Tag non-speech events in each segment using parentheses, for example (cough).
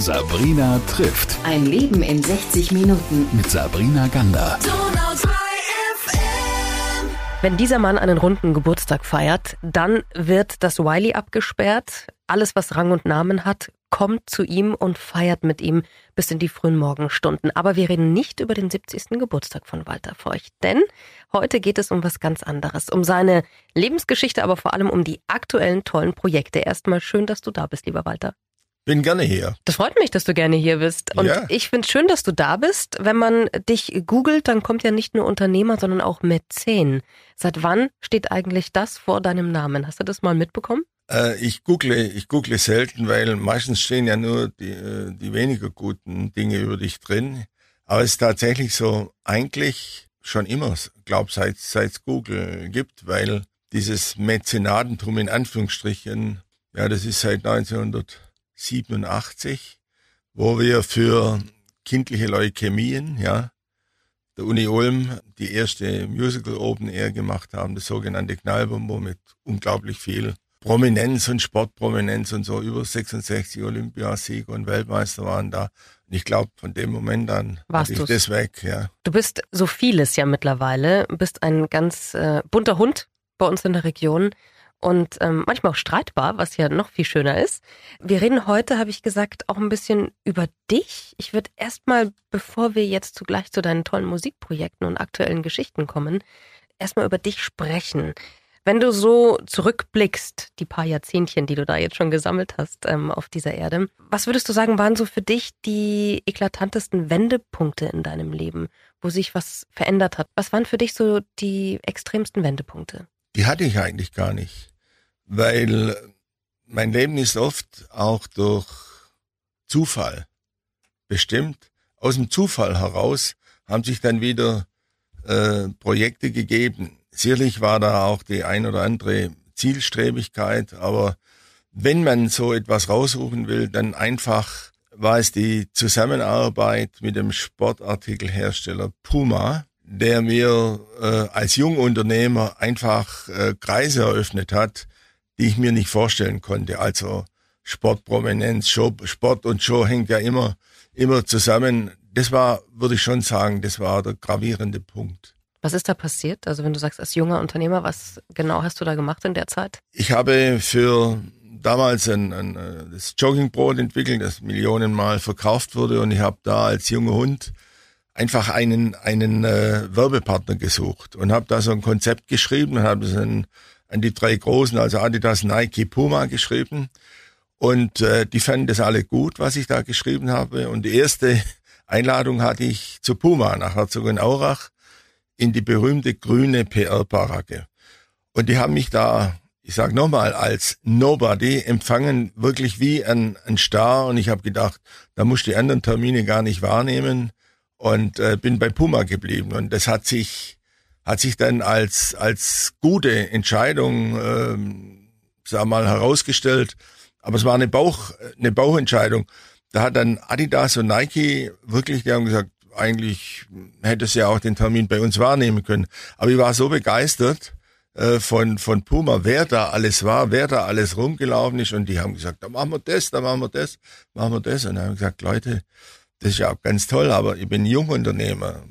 Sabrina trifft. Ein Leben in 60 Minuten. Mit Sabrina Gander. Wenn dieser Mann einen runden Geburtstag feiert, dann wird das Wiley abgesperrt. Alles, was Rang und Namen hat, kommt zu ihm und feiert mit ihm bis in die frühen Morgenstunden. Aber wir reden nicht über den 70. Geburtstag von Walter Feucht, denn heute geht es um was ganz anderes, um seine Lebensgeschichte, aber vor allem um die aktuellen tollen Projekte. Erstmal schön, dass du da bist, lieber Walter. Bin gerne hier. Das freut mich, dass du gerne hier bist. Und Ja. ich finde schön, dass du da bist. Wenn man dich googelt, dann kommt ja nicht nur Unternehmer, sondern auch Mäzen. Seit wann steht eigentlich das vor deinem Namen? Hast du das mal mitbekommen? Äh, ich google, ich google selten, weil meistens stehen ja nur die, äh, die weniger guten Dinge über dich drin. Aber es ist tatsächlich so, eigentlich schon immer, glaub seit seit Google gibt, weil dieses Mäzenatentum in Anführungsstrichen, ja, das ist seit 1987, wo wir für kindliche Leukämien, ja, der Uni Ulm die erste Musical Open Air gemacht haben, das sogenannte Knallbombo mit unglaublich viel Prominenz und Sportprominenz und so. Über 66 Olympiasieger und Weltmeister waren da. Und ich glaube, von dem Moment an Warst hatte ich du's? das weg, ja. Du bist so vieles ja mittlerweile, bist ein ganz äh, bunter Hund bei uns in der Region und ähm, manchmal auch streitbar, was ja noch viel schöner ist. Wir reden heute, habe ich gesagt, auch ein bisschen über dich. Ich würde erstmal, bevor wir jetzt zugleich zu deinen tollen Musikprojekten und aktuellen Geschichten kommen, erstmal über dich sprechen. Wenn du so zurückblickst, die paar Jahrzehntchen, die du da jetzt schon gesammelt hast ähm, auf dieser Erde, was würdest du sagen, waren so für dich die eklatantesten Wendepunkte in deinem Leben, wo sich was verändert hat? Was waren für dich so die extremsten Wendepunkte? Die hatte ich eigentlich gar nicht, weil mein Leben ist oft auch durch Zufall bestimmt. Aus dem Zufall heraus haben sich dann wieder äh, Projekte gegeben. Sicherlich war da auch die ein oder andere Zielstrebigkeit, aber wenn man so etwas raussuchen will, dann einfach war es die Zusammenarbeit mit dem Sportartikelhersteller Puma, der mir äh, als Jungunternehmer einfach äh, Kreise eröffnet hat, die ich mir nicht vorstellen konnte. Also Sportprominenz, Show, Sport und Show hängt ja immer, immer zusammen. Das war, würde ich schon sagen, das war der gravierende Punkt. Was ist da passiert? Also wenn du sagst, als junger Unternehmer, was genau hast du da gemacht in der Zeit? Ich habe für damals ein, ein das Joggingbrot entwickelt, das millionenmal verkauft wurde und ich habe da als junger Hund einfach einen einen äh, Werbepartner gesucht und habe da so ein Konzept geschrieben und habe es an, an die drei großen, also Adidas, Nike, Puma geschrieben und äh, die fanden das alle gut, was ich da geschrieben habe und die erste (laughs) Einladung hatte ich zu Puma nach Herzogenaurach in die berühmte grüne PR-Baracke. Und die haben mich da, ich sag nochmal, als Nobody empfangen, wirklich wie ein, ein Star. Und ich habe gedacht, da muss ich die anderen Termine gar nicht wahrnehmen und äh, bin bei Puma geblieben. Und das hat sich, hat sich dann als, als gute Entscheidung, ähm, sag mal, herausgestellt. Aber es war eine Bauch, eine Bauchentscheidung. Da hat dann Adidas und Nike wirklich, die haben gesagt, eigentlich hätte es ja auch den Termin bei uns wahrnehmen können. Aber ich war so begeistert äh, von, von Puma, wer da alles war, wer da alles rumgelaufen ist. Und die haben gesagt, da machen wir das, da machen wir das, machen wir das. Und dann haben gesagt, Leute, das ist ja auch ganz toll, aber ich bin Jungunternehmer.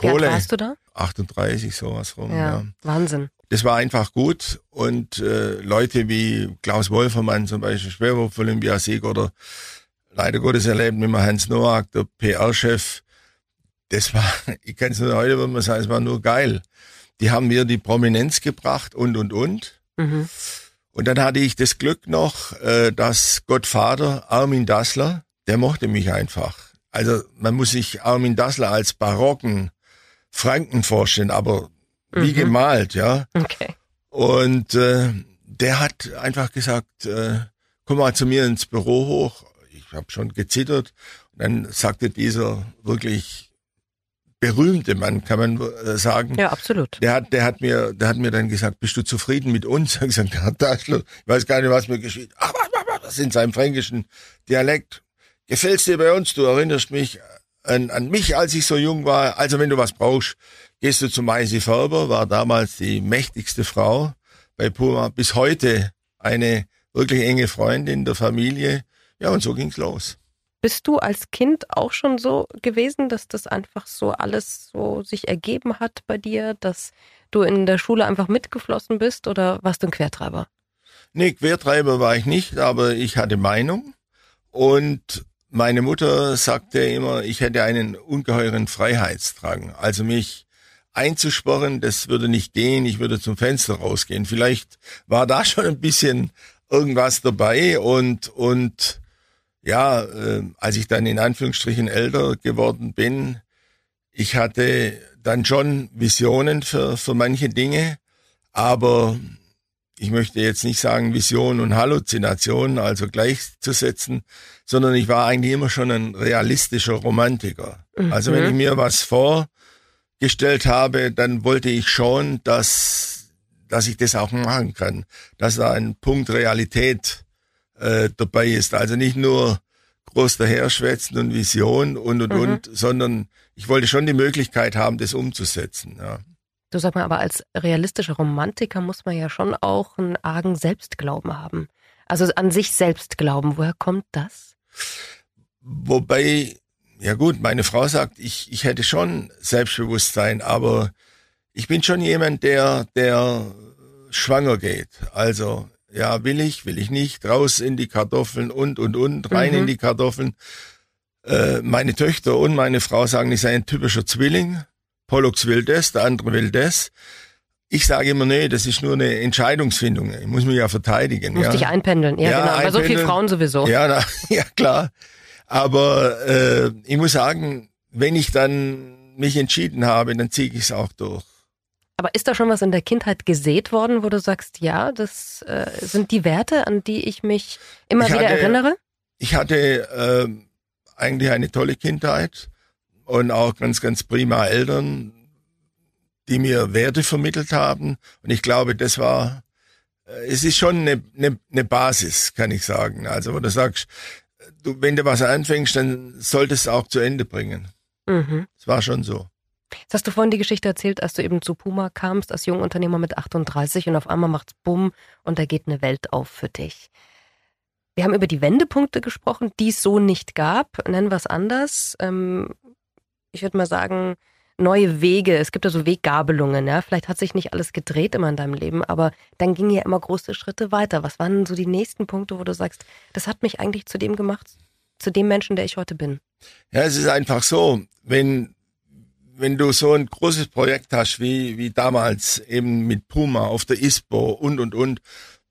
Wie alt Kohle, warst du da? 38, sowas rum. Ja, ja Wahnsinn. das war einfach gut und äh, Leute wie Klaus Wolfermann zum Beispiel, Schwerwurf-Olympiasieg oder leider Gottes erlebt mit Hans Noack, der PR-Chef, das war, (laughs) ich kann es nur heute, würde man sagen, es war nur geil. Die haben mir die Prominenz gebracht und, und, und. Mhm. Und dann hatte ich das Glück noch, äh, dass Gottvater Armin Dassler, der mochte mich einfach. Also man muss sich Armin Dassler als barocken Franken vorstellen, aber wie Mhm. gemalt, ja. Okay. Und äh, der hat einfach gesagt, äh, komm mal zu mir ins Büro hoch. Ich habe schon gezittert. Und dann sagte dieser wirklich berühmte Mann, kann man äh, sagen, Ja, absolut. der hat, der hat mir, der hat mir dann gesagt, bist du zufrieden mit uns? (laughs) Ich gesagt, Herr Daschler, ich weiß gar nicht, was mir geschieht. Was, was, was, das in seinem fränkischen Dialekt. Gefällt's dir bei uns? Du erinnerst mich an, an mich, als ich so jung war. Also wenn du was brauchst, gehst du zu Maisi Färber, war damals die mächtigste Frau bei Puma, bis heute eine wirklich enge Freundin der Familie. Ja, und so ging's los. Bist du als Kind auch schon so gewesen, dass das einfach so alles so sich ergeben hat bei dir, dass du in der Schule einfach mitgeflossen bist oder warst du ein Quertreiber? Nee, Quertreiber war ich nicht, aber ich hatte Meinung und meine Mutter sagte immer, ich hätte einen ungeheuren Freiheitsdrang. Also mich einzusporren, das würde nicht gehen, ich würde zum Fenster rausgehen. Vielleicht war da (laughs) schon ein bisschen irgendwas dabei und, und ja, äh, als ich dann in Anführungsstrichen älter geworden bin, ich hatte dann schon Visionen für, für manche Dinge, aber ich möchte jetzt nicht sagen Vision und Halluzination, also gleichzusetzen, sondern ich war eigentlich immer schon ein realistischer Romantiker. Mhm. Also wenn ich mir was vorgestellt habe, dann wollte ich schon, dass, dass ich das auch machen kann, dass da ein Punkt Realität äh, dabei ist. Also nicht nur groß daherschwätzen und Vision und und mhm. und, sondern ich wollte schon die Möglichkeit haben, das umzusetzen. Ja. Du sag mal, aber als realistischer Romantiker muss man ja schon auch einen argen Selbstglauben haben. Also an sich selbst glauben. Woher kommt das? Wobei, ja gut, meine Frau sagt, ich, ich hätte schon Selbstbewusstsein, aber ich bin schon jemand, der, der schwanger geht. Also, ja, will ich, will ich nicht, raus in die Kartoffeln und, und, und, rein mhm. in die Kartoffeln. Äh, meine Töchter und meine Frau sagen, ich sei ein typischer Zwilling. Pollux will das, der andere will das. Ich sage immer, nee, das ist nur eine Entscheidungsfindung. Ich muss mich ja verteidigen. Muss ja. dich einpendeln, ja, ja genau. Bei so vielen Frauen sowieso. Ja, na, (laughs) ja klar. Aber äh, ich muss sagen, wenn ich dann mich entschieden habe, dann ziehe ich es auch durch. Aber ist da schon was in der Kindheit gesät worden, wo du sagst, ja, das äh, sind die Werte, an die ich mich immer ich wieder hatte, erinnere? Ich hatte äh, eigentlich eine tolle Kindheit und auch ganz, ganz prima Eltern, die mir Werte vermittelt haben. Und ich glaube, das war, äh, es ist schon eine, eine, eine Basis, kann ich sagen. Also, wo du sagst, du, wenn du was anfängst, dann solltest du auch zu Ende bringen. Mhm. Das war schon so. Jetzt hast du vorhin die Geschichte erzählt, als du eben zu Puma kamst, als Jungunternehmer mit 38 und auf einmal macht's Bumm und da geht eine Welt auf für dich. Wir haben über die Wendepunkte gesprochen, die es so nicht gab. Nennen wir es anders. Ähm, ich würde mal sagen, neue Wege. Es gibt ja so Weggabelungen, ja. Vielleicht hat sich nicht alles gedreht immer in deinem Leben, aber dann gingen ja immer große Schritte weiter. Was waren so die nächsten Punkte, wo du sagst, das hat mich eigentlich zu dem gemacht, zu dem Menschen, der ich heute bin? Ja, es ist einfach so, wenn, wenn du so ein großes Projekt hast, wie, wie damals eben mit Puma auf der ISPO und, und, und,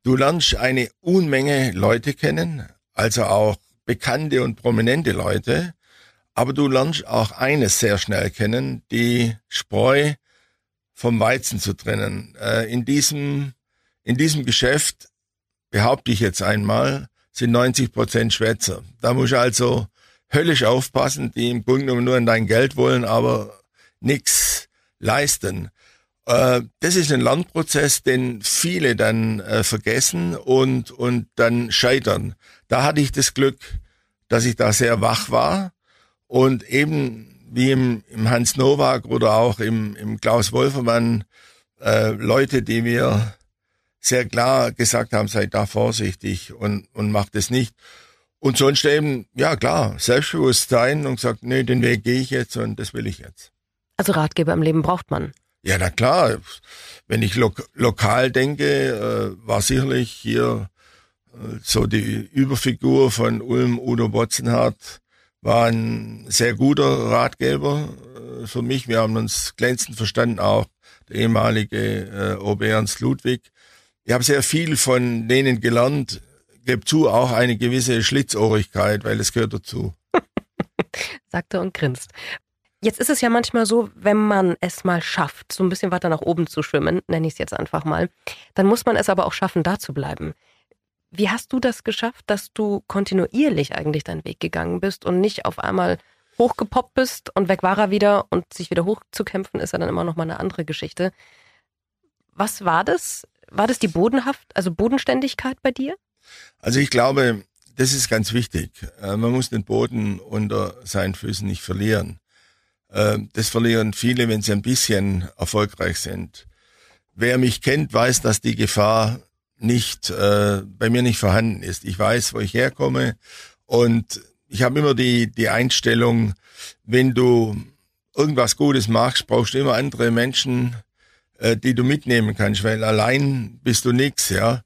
du lernst eine Unmenge Leute kennen, also auch bekannte und prominente Leute, aber du lernst auch eines sehr schnell kennen, die Spreu vom Weizen zu trennen. Äh, in diesem, in diesem Geschäft, behaupte ich jetzt einmal, sind 90 Prozent Schwätzer. Da musst du also höllisch aufpassen, die im Grunde genommen nur in dein Geld wollen, aber nichts leisten. Äh, das ist ein Lernprozess, den viele dann äh, vergessen und, und dann scheitern. Da hatte ich das Glück, dass ich da sehr wach war und eben wie im, im Hans Nowak oder auch im, im Klaus Wolfermann äh, Leute, die mir sehr klar gesagt haben, seid da vorsichtig und, und macht es nicht. Und sonst eben, ja klar, Selbstbewusstsein und gesagt, nee, den Weg gehe ich jetzt und das will ich jetzt. Also Ratgeber im Leben braucht man. Ja, na klar. Wenn ich lo lokal denke, äh, war sicherlich hier äh, so die Überfigur von Ulm Udo Botzenhardt, war ein sehr guter Ratgeber äh, für mich. Wir haben uns glänzend verstanden, auch der ehemalige äh, OB Ernst Ludwig. Ich habe sehr viel von denen gelernt, gebe zu, auch eine gewisse Schlitzohrigkeit, weil es gehört dazu. (laughs) Sagt er und grinst. Jetzt ist es ja manchmal so, wenn man es mal schafft, so ein bisschen weiter nach oben zu schwimmen, nenne ich es jetzt einfach mal, dann muss man es aber auch schaffen, da zu bleiben. Wie hast du das geschafft, dass du kontinuierlich eigentlich deinen Weg gegangen bist und nicht auf einmal hochgepoppt bist und weg war er wieder und sich wieder hochzukämpfen ist ja dann immer noch mal eine andere Geschichte. Was war das? War das die Bodenhaft, also Bodenständigkeit bei dir? Also ich glaube, das ist ganz wichtig. Äh, man muss den Boden unter seinen Füßen nicht verlieren. Äh, das verlieren viele, wenn sie ein bisschen erfolgreich sind. Wer mich kennt, weiß, dass die Gefahr nicht äh, bei mir nicht vorhanden ist. Ich weiß, wo ich herkomme und ich habe immer die, die Einstellung, wenn du irgendwas Gutes machst, brauchst du immer andere Menschen, äh, die du mitnehmen kannst, weil allein bist du nix, ja.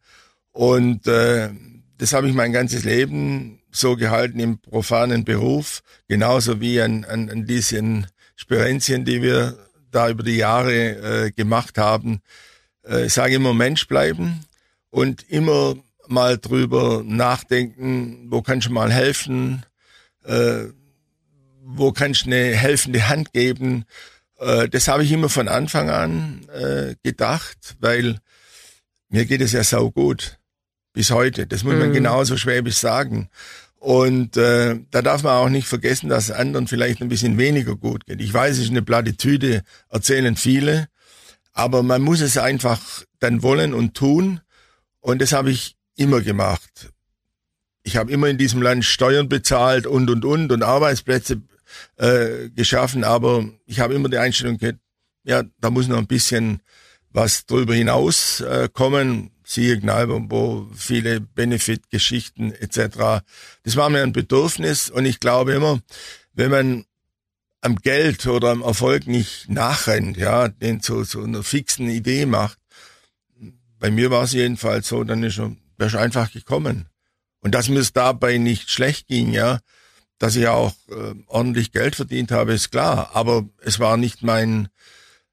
Und äh, das habe ich mein ganzes Leben so gehalten im profanen Beruf, genauso wie an, an, an diesen Spirenzien, die wir da über die Jahre äh, gemacht haben. Äh, ich sage immer Mensch bleiben und immer mal drüber nachdenken, wo kannst du mal helfen, äh, wo kannst du eine helfende Hand geben. Äh, das habe ich immer von Anfang an äh, gedacht, weil mir geht es ja sau gut bis heute. Das muss man mhm. genauso schwäbisch sagen. Und äh, da darf man auch nicht vergessen, dass anderen vielleicht ein bisschen weniger gut geht. Ich weiß, es ist eine Plattitüde, erzählen viele, aber man muss es einfach dann wollen und tun. Und das habe ich immer gemacht. Ich habe immer in diesem Land Steuern bezahlt und und und und Arbeitsplätze äh, geschaffen, aber ich habe immer die Einstellung gehabt, ja, da muss noch ein bisschen was drüber hinaus äh, kommen. Siehe Gnalbombo, viele Benefit-Geschichten etc. Das war mir ein Bedürfnis und ich glaube immer, wenn man am Geld oder am Erfolg nicht nachrennt, ja, den zu so einer fixen Idee macht, bei mir war es jedenfalls so, dann ist er, wärst einfach gekommen. Und dass mir es dabei nicht schlecht ging, ja, dass ich auch äh, ordentlich Geld verdient habe, ist klar. Aber es war nicht mein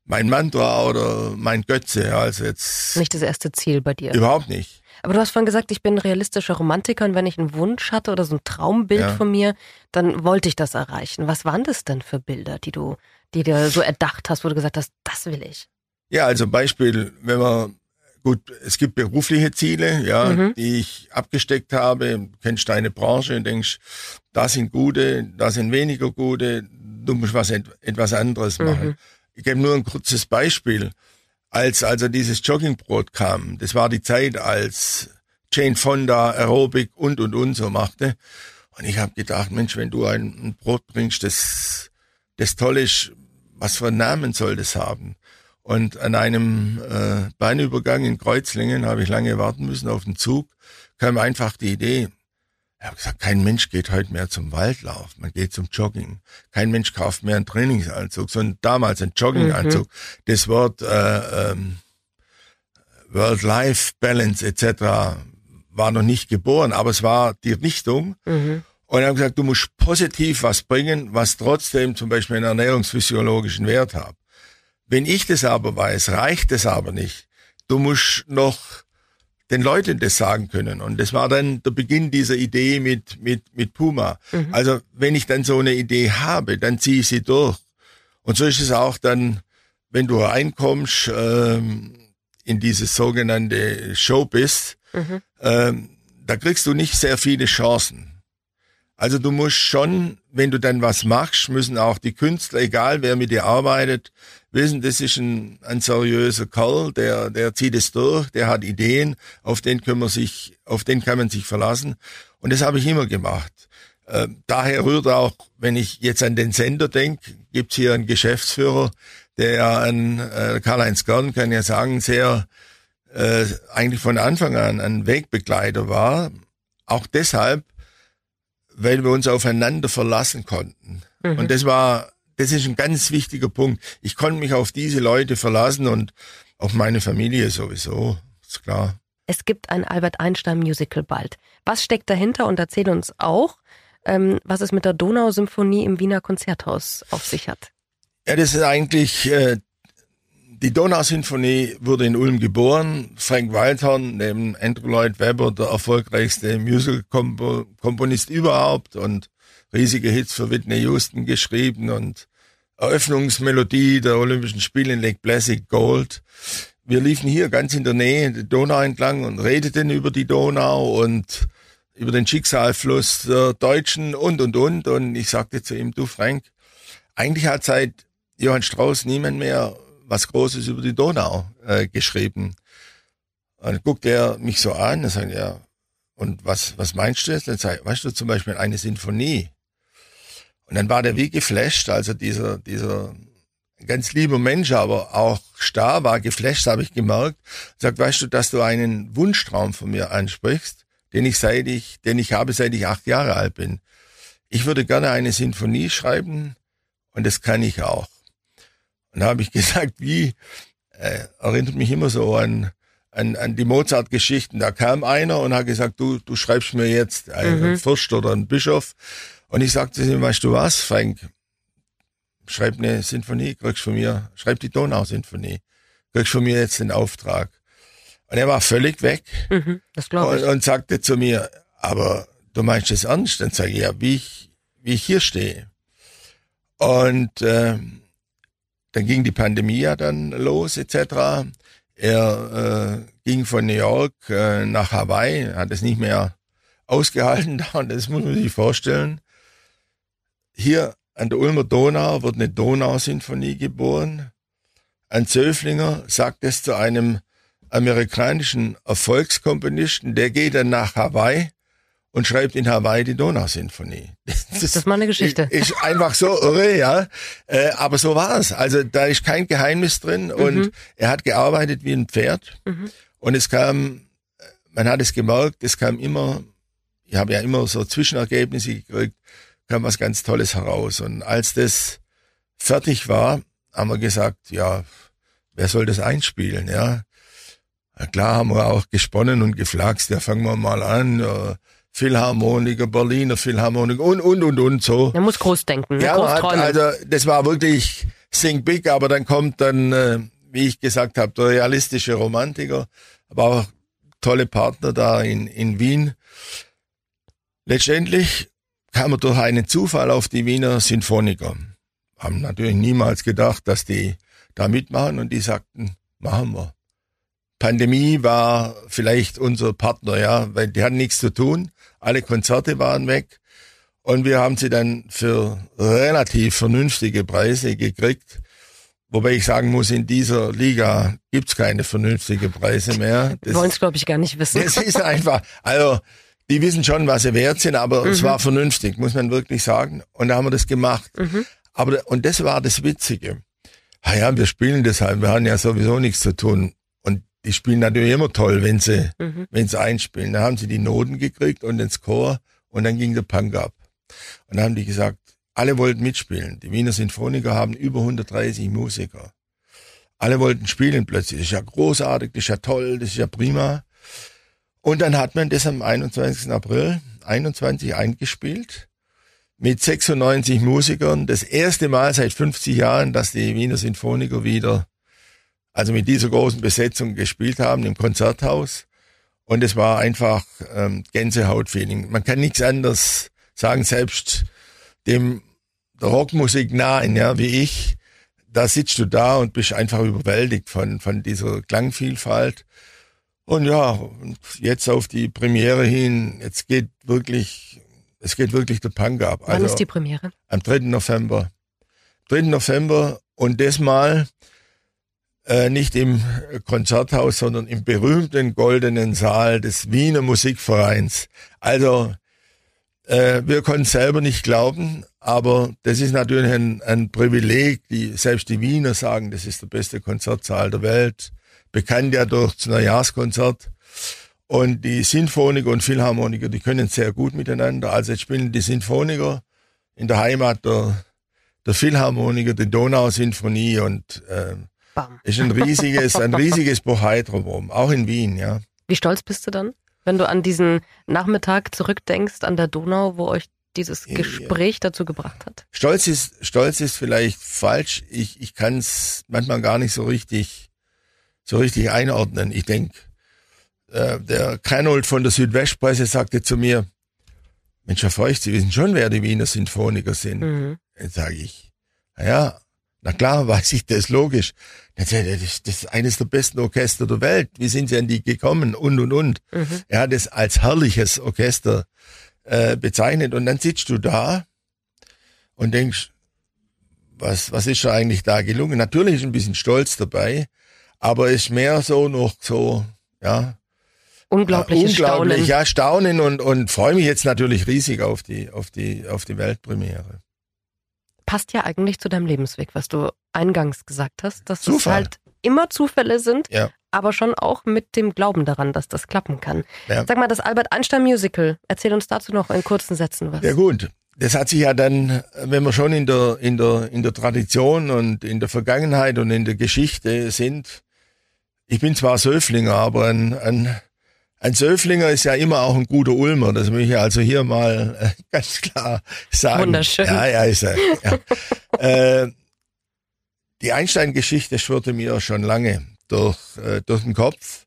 mein Mantra oder mein Götze. Ja, also jetzt nicht das erste Ziel bei dir. Überhaupt nicht. Aber du hast vorhin gesagt, ich bin realistischer Romantiker und wenn ich einen Wunsch hatte oder so ein Traumbild ja. von mir, dann wollte ich das erreichen. Was waren das denn für Bilder, die du, die dir so erdacht hast, wo du gesagt hast, das will ich? Ja, also Beispiel, wenn man gut, es gibt berufliche Ziele, ja, mhm. die ich abgesteckt habe. Kennst deine Branche und denkst, da sind gute, da sind weniger gute. Du musst was etwas anderes machen. Mhm. Ich gebe nur ein kurzes Beispiel. Als also dieses Joggingbrot kam, das war die Zeit, als Jane Fonda Aerobic und und und so machte. Und ich habe gedacht, Mensch, wenn du ein, ein Brot bringst, das, das toll ist, was für einen Namen soll das haben? Und an einem äh, Bahnübergang in Kreuzlingen habe ich lange warten müssen auf den Zug, kam einfach die Idee, ich habe gesagt, kein Mensch geht heute mehr zum Waldlauf, man geht zum Jogging. Kein Mensch kauft mehr einen Trainingsanzug, sondern damals ein Jogginganzug. Mhm. Das Wort äh, ähm, World-Life Balance etc. war noch nicht geboren, aber es war die Richtung. Mhm. Und ich habe gesagt, du musst positiv was bringen, was trotzdem zum Beispiel einen ernährungsphysiologischen Wert hat. Wenn ich das aber weiß, reicht es aber nicht. Du musst noch den Leuten das sagen können. Und das war dann der Beginn dieser Idee mit, mit, mit Puma. Mhm. Also wenn ich dann so eine Idee habe, dann ziehe ich sie durch. Und so ist es auch dann, wenn du reinkommst ähm, in dieses sogenannte Showbiz, mhm. ähm, da kriegst du nicht sehr viele Chancen. Also du musst schon, wenn du dann was machst, müssen auch die Künstler, egal wer mit dir arbeitet, wissen, das ist ein, ein seriöser Kerl, der, der zieht es durch, der hat Ideen, auf den kann man sich, auf den kann man sich verlassen. Und das habe ich immer gemacht. Äh, daher rührt auch, wenn ich jetzt an den Sender denke, gibt's hier einen Geschäftsführer, der an äh, Karl-Heinz Gern, kann ja sagen, sehr äh, eigentlich von Anfang an ein Wegbegleiter war. Auch deshalb, weil wir uns aufeinander verlassen konnten. Mhm. Und das war das ist ein ganz wichtiger Punkt. Ich konnte mich auf diese Leute verlassen und auf meine Familie sowieso, ist klar. Es gibt ein Albert Einstein Musical bald. Was steckt dahinter und erzähl uns auch, ähm, was es mit der Donausymphonie im Wiener Konzerthaus auf sich hat. Ja, das ist eigentlich, äh, die Donausymphonie wurde in Ulm geboren. Frank Waldhorn, neben Andrew Lloyd Webber, der erfolgreichste Musical-Komponist überhaupt und riesige Hits für Whitney Houston geschrieben und Eröffnungsmelodie der Olympischen Spiele in Lake Placid Gold. Wir liefen hier ganz in der Nähe der Donau entlang und redeten über die Donau und über den Schicksalfluss der Deutschen und, und, und. Und ich sagte zu ihm, du Frank, eigentlich hat seit Johann Strauss niemand mehr was Großes über die Donau äh, geschrieben. Und dann guckt er mich so an und sagt, ja, und was, was meinst du jetzt? Dann sag, weißt du zum Beispiel eine Sinfonie? Und dann war der wie geflasht, also dieser, dieser ganz lieber Mensch, aber auch starr war geflasht, habe ich gemerkt. Sagt, weißt du, dass du einen Wunschtraum von mir ansprichst, den ich seit ich, den ich habe, seit ich acht Jahre alt bin. ich würde gerne eine Sinfonie schreiben und das kann ich auch. Und da habe ich (laughs) gesagt, wie, äh, erinnert mich immer so an, an, an die Mozart-Geschichten. Da kam einer und hat gesagt, du, du schreibst mir jetzt einen mhm. Fürst oder einen Bischof. Und ich sagte ihm, weißt du was, Frank, schreib eine Sinfonie, kriegst von mir, schreib die Donau-Sinfonie, kriegst von mir jetzt den Auftrag. Und er war völlig weg mhm, das. Und, und sagte zu mir, aber du meinst es ernst? Dann sage ich, ja, wie ich, wie ich hier stehe. Und äh, dann ging die Pandemie ja dann los etc. Er äh, ging von New York äh, nach Hawaii, hat es nicht mehr ausgehalten (laughs) da und das muss man sich vorstellen. Hier an der Ulmer Donau wird eine Donausinfonie geboren. Ein Zöflinger sagt es zu einem amerikanischen Erfolgskomponisten, der geht dann nach Hawaii und schreibt in Hawaii die Donausinfonie. (laughs) Das, das ist mal eine Geschichte. Ist, ist einfach so irre, ja. Äh, aber so war es. Also da ist kein Geheimnis drin mhm. und er hat gearbeitet wie ein Pferd. Mhm. Und es kam, man hat es gemerkt, es kam immer, ich habe ja immer so Zwischenergebnisse gekriegt, kam was ganz Tolles heraus. Und als das fertig war, haben wir gesagt, ja, wer soll das einspielen, ja? ja klar haben wir auch gesponnen und geflaxt, ja, fangen wir mal an. Äh, Philharmoniker, Berliner Philharmoniker und, und, und, und so. Man muss groß denken, ne? ja, groß hat, also das war wirklich Think Big, aber dann kommt dann, äh, wie ich gesagt habe, der realistische Romantiker, aber auch tolle Partner da in, in Wien. Letztendlich kam er durch einen Zufall auf die Wiener Sinfoniker. Haben natürlich niemals gedacht, dass die da mitmachen und die sagten, machen wir. Pandemie war vielleicht unser Partner, ja, weil die hatten nichts zu tun. Alle Konzerte waren weg. Und wir haben sie dann für relativ vernünftige Preise gekriegt. Wobei ich sagen muss, in dieser Liga gibt's keine vernünftige Preise mehr. Das, Wollen es, glaube ich, gar nicht wissen. Das ist einfach, also die wissen schon, was sie wert sind, aber mhm. es war vernünftig, muss man wirklich sagen. Und da haben wir das gemacht. Mhm. Aber und das war das Witzige. Ah ja, wir spielen deshalb, wir haben ja sowieso nichts zu tun die spielen natürlich immer toll, wenn sie, mhm. wenn sie einspielen. Da haben sie die Noten gekriegt und den Score und dann ging der Punk ab. Und dann haben die gesagt, alle wollten mitspielen. Die Wiener Sinfoniker haben über 130 Musiker. Alle wollten spielen plötzlich. Das ist ja großartig, das ist ja toll, das ist ja prima. Und dann hat man das am 21. April 21 eingespielt mit 96 Musikern. Das erste Mal seit 50 Jahren, dass die Wiener Sinfoniker wieder also mit dieser großen Besetzung gespielt haben im Konzerthaus. Und es war einfach ähm, Gänsehautfeeling. Man kann nichts anderes sagen, selbst dem der Rockmusik nahen, ja, wie ich, da sitzt du da und bist einfach überwältigt von, von dieser Klangvielfalt. Und ja, jetzt auf die Premiere hin, jetzt geht wirklich, es geht wirklich der Punk ab. Wann also, ist die Premiere? Am 3. November. 3. November und das mal äh, nicht im Konzerthaus, sondern im berühmten goldenen Saal des Wiener Musikvereins. Also äh, wir konnten selber nicht glauben, aber das ist natürlich ein, ein Privileg. Die, selbst die Wiener sagen, das ist der beste Konzertsaal der Welt. Bekannt ja durch das Neujahrskonzert. Und die Sinfoniker und Philharmoniker, die können sehr gut miteinander. Also jetzt spielen die Sinfoniker in der Heimat der, der Philharmoniker die Donausinfonie und äh, Bam. Ist ein riesiges, ein riesiges (laughs) Bohai drumherum, auch in Wien, ja. Wie stolz bist du dann, wenn du an diesen Nachmittag zurückdenkst an der Donau, wo euch dieses Gespräch ja. dazu gebracht hat? Stolz ist, stolz ist vielleicht falsch. Ich, ich kann es manchmal gar nicht so richtig, so richtig einordnen. Ich denke, äh, der Kreinold von der Südwestpresse sagte zu mir, Mensch, Herr Feucht, Sie wissen schon, wer die Wiener Sinfoniker sind. Mhm. Dann sage ich, naja, na klar, (laughs) weiß ich das, logisch. Das ist eines der besten Orchester der Welt. Wie sind sie an die gekommen? Und, und, und. Mhm. Er hat es als herrliches Orchester äh, bezeichnet. Und dann sitzt du da und denkst, was, was ist da eigentlich da gelungen? Natürlich ist ein bisschen Stolz dabei, aber ist mehr so noch so, ja. Unglaubliches ja, unglaublich, Staunen. ja, Staunen und, und freue mich jetzt natürlich riesig auf die, auf die, auf die Weltpremiere passt ja eigentlich zu deinem Lebensweg, was du eingangs gesagt hast, dass es halt immer Zufälle sind, ja. aber schon auch mit dem Glauben daran, dass das klappen kann. Ja. Sag mal, das Albert Einstein Musical, erzähl uns dazu noch in kurzen Sätzen was. Ja gut, das hat sich ja dann, wenn wir schon in der, in der, in der Tradition und in der Vergangenheit und in der Geschichte sind, ich bin zwar Söflinger, aber ein, ein, ein Söflinger ist ja immer auch ein guter Ulmer. Das möchte ich also hier mal äh, (laughs) ganz klar sagen. Wunderschön. Ja, ja, ist er. Ja. (laughs) äh, die Einstein-Geschichte schwirrte mir schon lange durch, äh, durch den Kopf,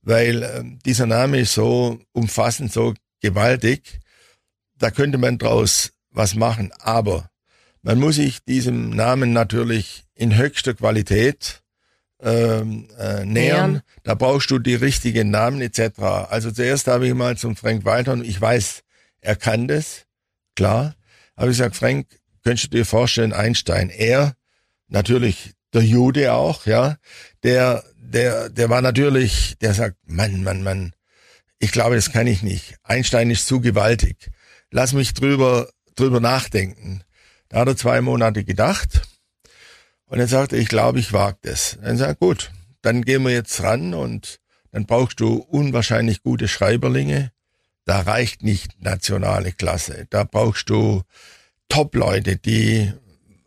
weil äh, dieser Name ist so umfassend, so gewaltig. Da könnte man draus was machen. Aber man muss sich diesem Namen natürlich in höchster Qualität ähm, äh, nähern. Nähern. Da brauchst du die richtigen Namen etc. Also zuerst habe ich mal zum Frank Walter und ich weiß, er kann das, klar. Aber ich sag, Frank, könntest du dir vorstellen, Einstein, er, natürlich der Jude auch, ja, der, der, der war natürlich, der sagt, Mann, Mann, Mann, ich glaube, das kann ich nicht. Einstein ist zu gewaltig. Lass mich drüber, drüber nachdenken. Da hat er zwei Monate gedacht und er sagte, ich glaube, ich wage das. Dann sagt gut, dann gehen wir jetzt ran und dann brauchst du unwahrscheinlich gute Schreiberlinge. Da reicht nicht nationale Klasse. Da brauchst du Top-Leute, die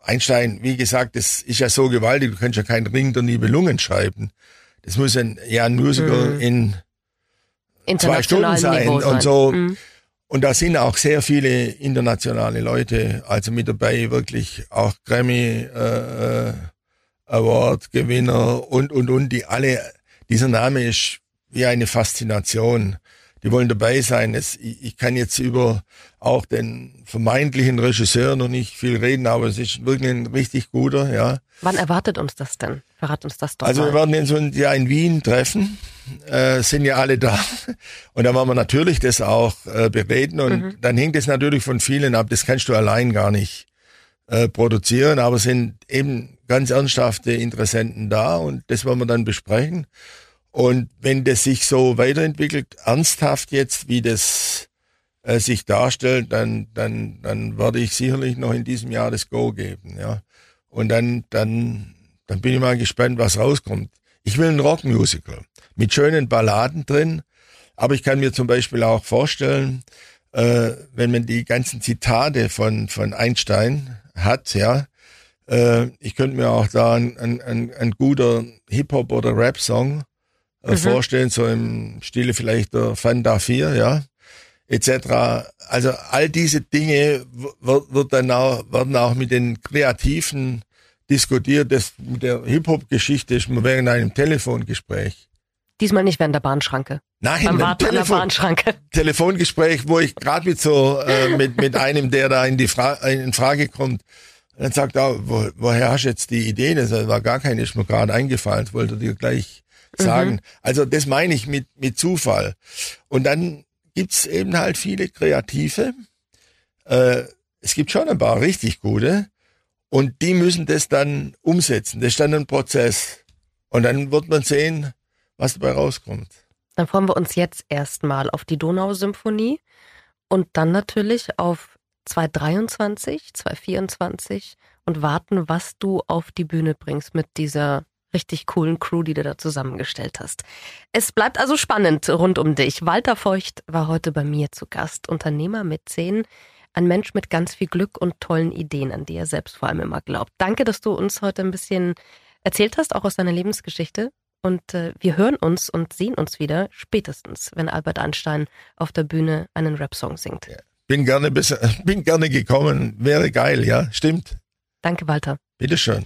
Einstein, wie gesagt, das ist ja so gewaltig, du kannst ja keinen Ring der Nibelungen schreiben. Das muss ein, ja ein Musical Mhm. in zwei Stunden sein Niveau und so. Mhm. Und da sind auch sehr viele internationale Leute, also mit dabei, wirklich auch Grammy äh, äh, Award Gewinner und und und die alle. Dieser Name ist wie eine Faszination. Die wollen dabei sein. Es, ich, ich kann jetzt über auch den vermeintlichen Regisseur noch nicht viel reden, aber es ist wirklich ein richtig guter, ja. Wann erwartet uns das denn? Verrat uns das doch Also mal. wir werden uns ja in Wien treffen, äh, sind ja alle da. Und da wollen wir natürlich das auch äh, bereden. Und Mhm. dann hängt es natürlich von vielen ab. Das kannst du allein gar nicht äh, produzieren, aber es sind eben ganz ernsthafte Interessenten da und das wollen wir dann besprechen. Und wenn das sich so weiterentwickelt, ernsthaft jetzt, wie das äh, sich darstellt, dann, dann, dann werde ich sicherlich noch in diesem Jahr das Go geben, ja. Und dann, dann, dann bin ich mal gespannt, was rauskommt. Ich will ein Rockmusical mit schönen Balladen drin, aber ich kann mir zum Beispiel auch vorstellen, äh, wenn man die ganzen Zitate von, von Einstein hat, ja, äh, ich könnte mir auch da ein, ein, ein, ein guter Hip-Hop- oder Rap-Song äh, Mhm. vorstellen, so im Stile vielleicht der Fanta 4, ja, etc. Also all diese Dinge wird, wird dann auch, werden auch mit den Kreativen diskutiert. Das mit der Hip-Hop-Geschichte ist man während einem Telefongespräch. Diesmal nicht während der Bahnschranke. Nein, Beim Warten an der Telefon, Bahnschranke. (laughs) Telefongespräch, wo ich gerade mit so äh, mit mit einem, der da in die Fra in Frage kommt, dann sagt er, wo, woher hast du jetzt die Idee? Das war gar keine, ist mir gerade eingefallen, das wollte er dir gleich sagen. Also das meine ich mit mit Zufall. Und dann gibt's eben halt viele Kreative. Äh, es gibt schon ein paar richtig gute und die müssen das dann umsetzen. Das ist dann ein Prozess. Und dann wird man sehen, was dabei rauskommt. Dann freuen wir uns jetzt erstmal auf die Donausymphonie und dann natürlich auf 2023, 2024 und warten, was du auf die Bühne bringst mit dieser richtig coolen Crew, die du da zusammengestellt hast. Es bleibt also spannend rund um dich. Walter Feucht war heute bei mir zu Gast, Unternehmer mit zehn, ein Mensch mit ganz viel Glück und tollen Ideen, an die er selbst vor allem immer glaubt. Danke, dass du uns heute ein bisschen erzählt hast, auch aus deiner Lebensgeschichte. Und äh, wir hören uns und sehen uns wieder spätestens, wenn Albert Einstein auf der Bühne einen Rap-Song singt. Bin gerne, bis, (laughs) bin gerne gekommen. Wäre geil, ja, stimmt. Danke, Walter. Bitteschön.